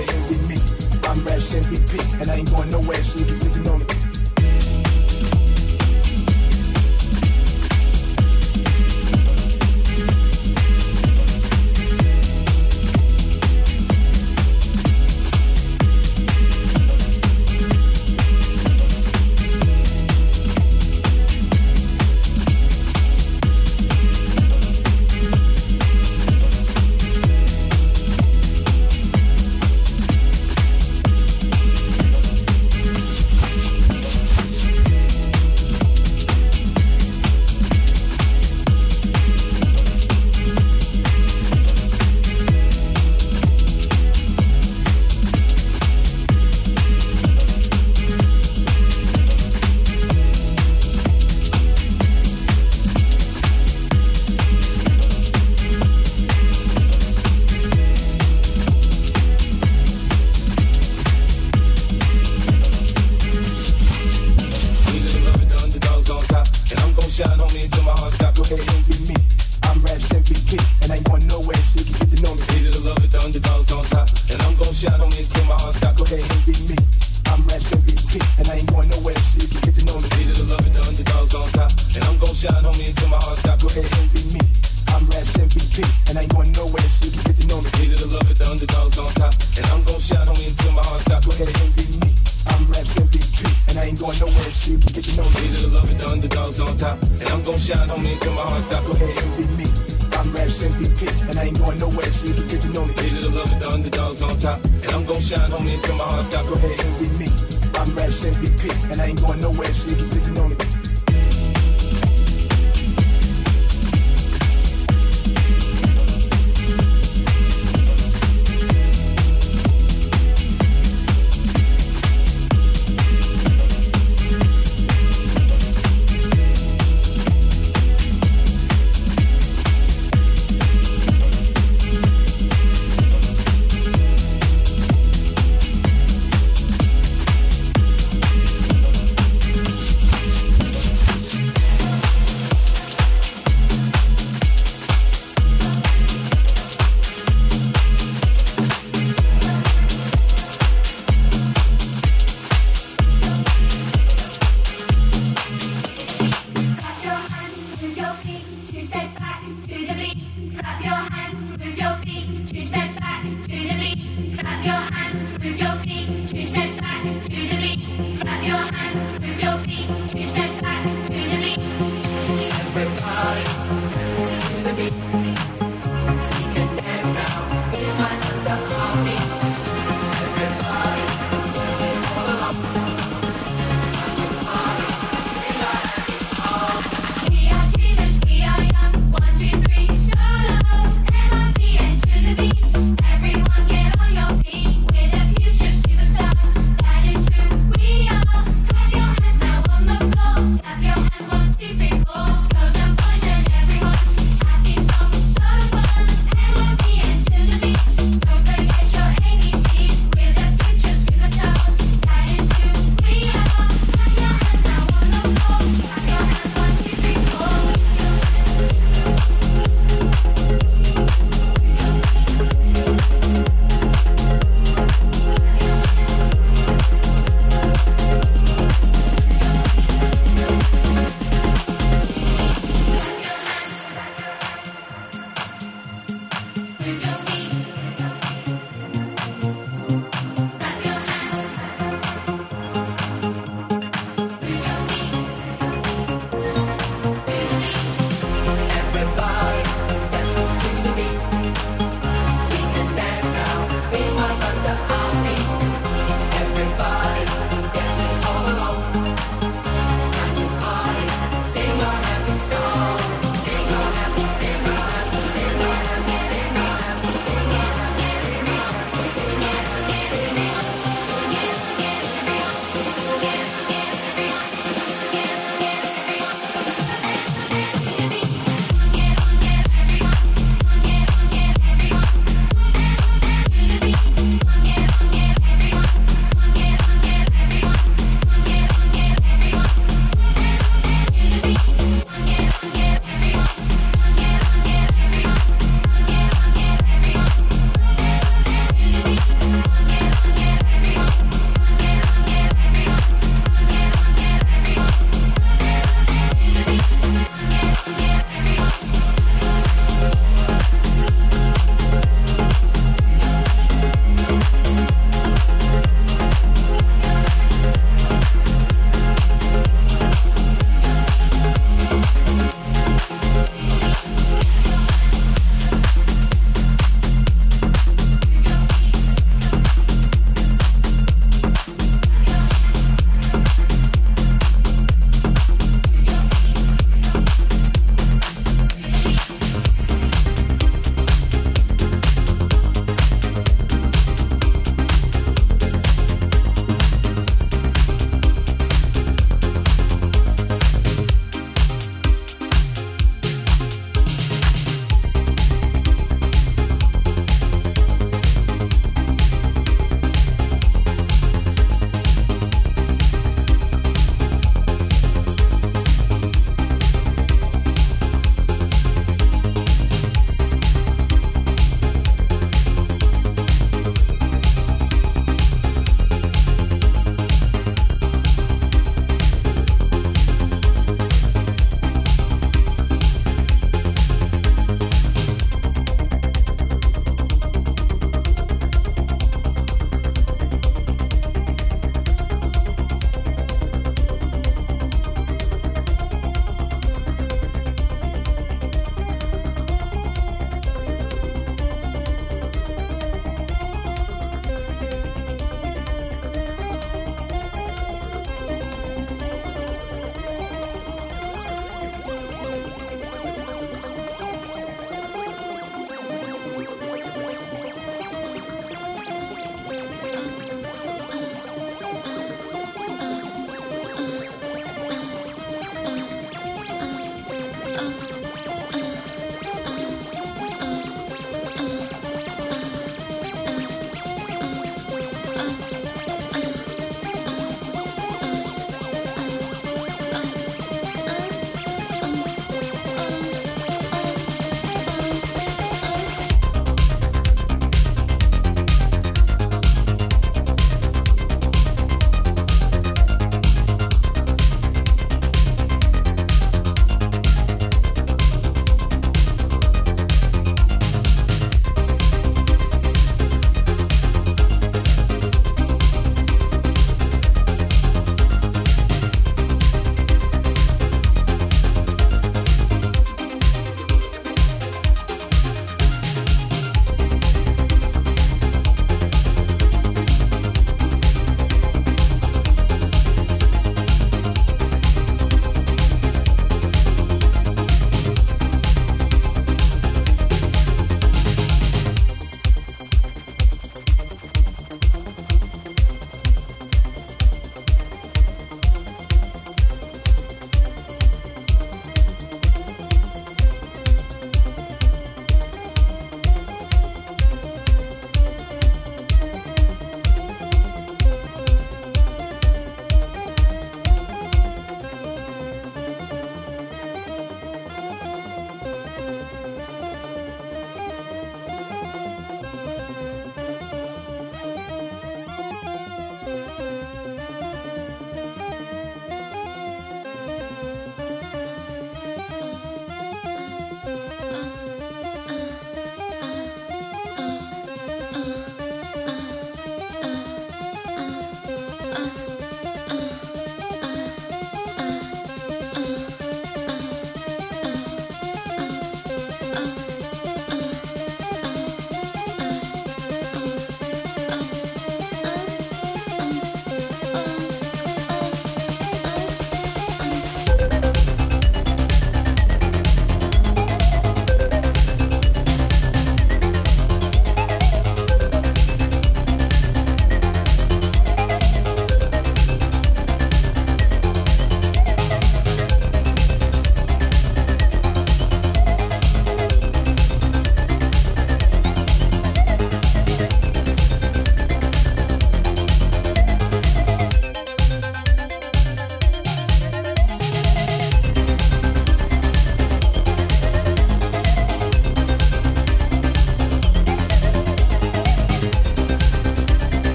envy me. I'm Raps MVP, and I ain't going nowhere, so you can, you can know me.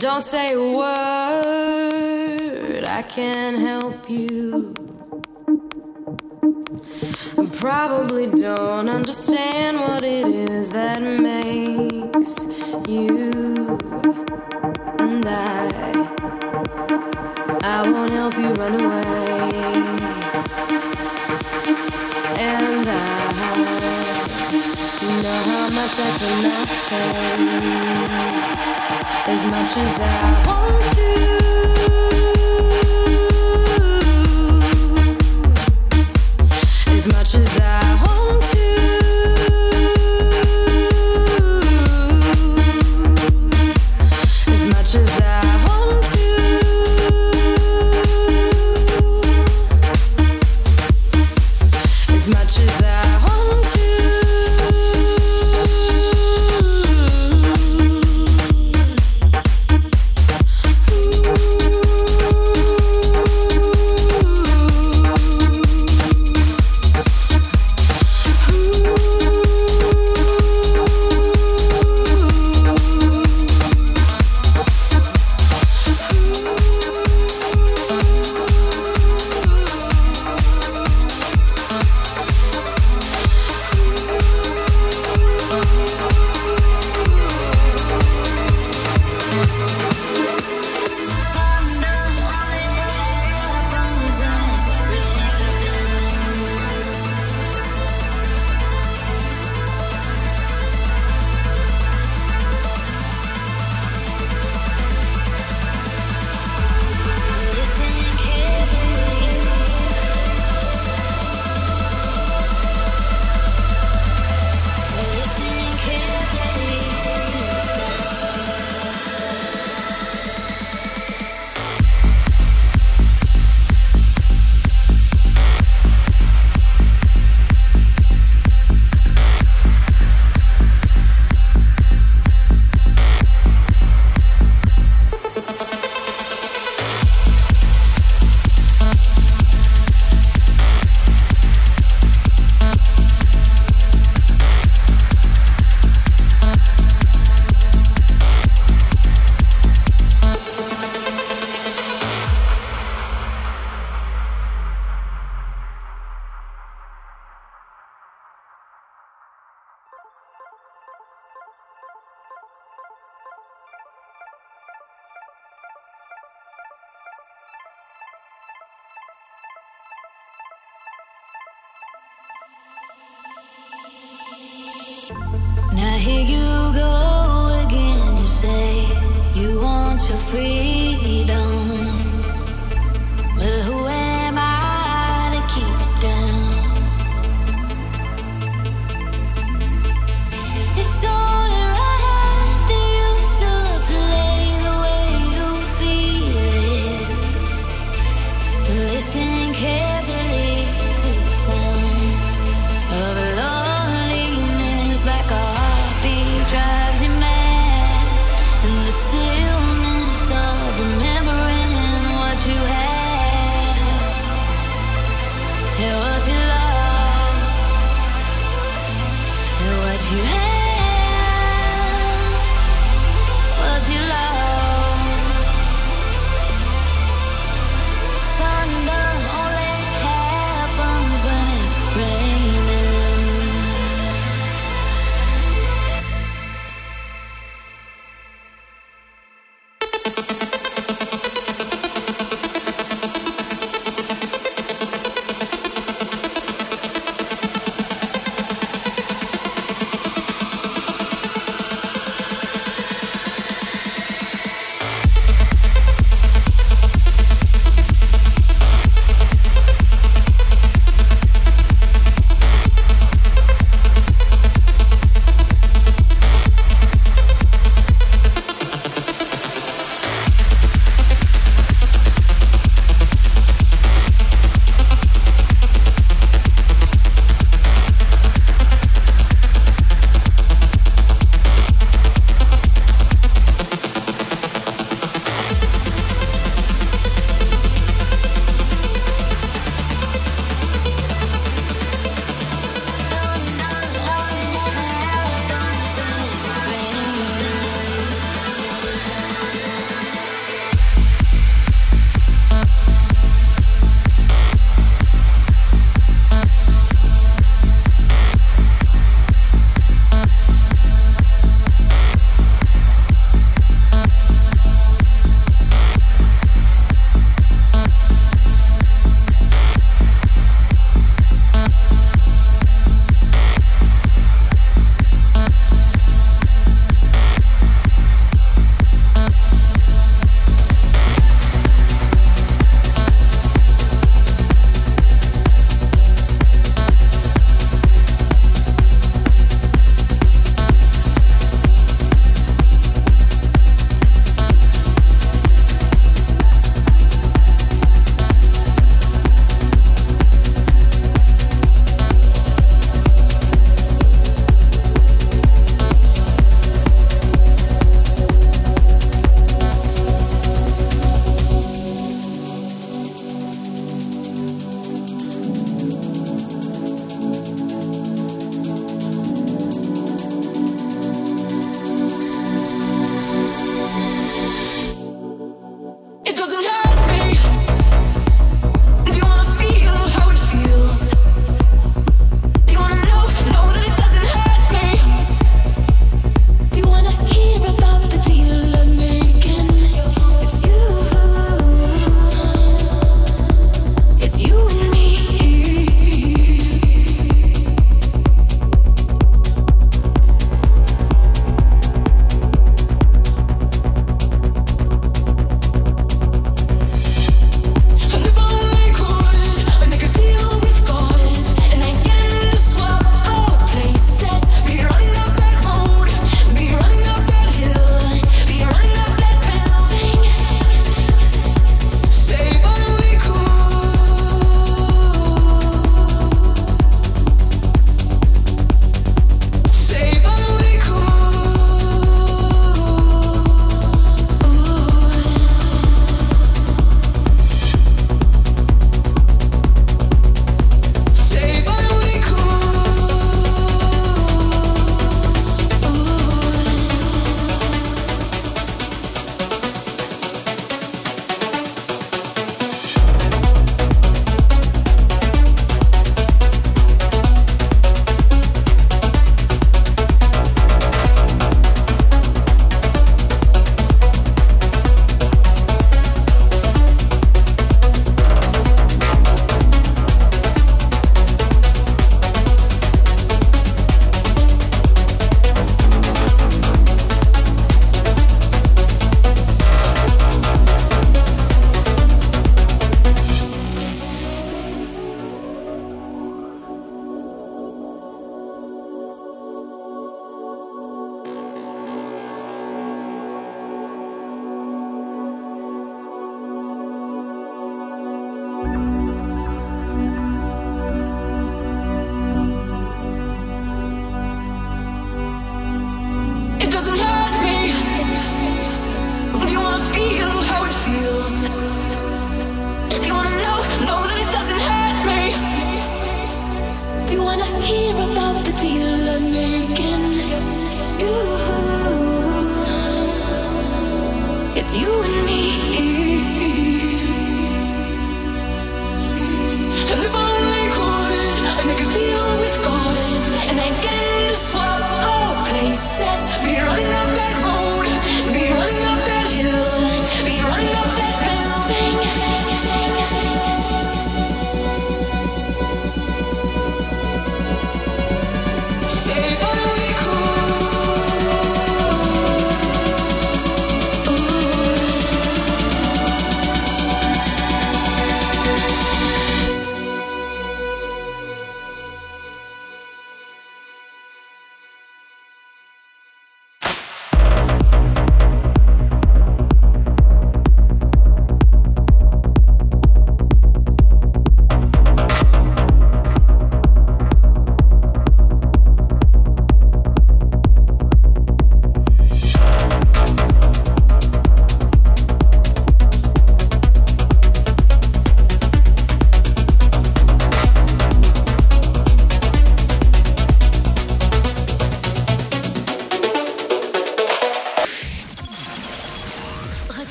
Don't say a word, I can't help you. I probably don't understand what it is that makes you and I. I won't help you run away. And I know how much I cannot change as much as I want to. As much as I want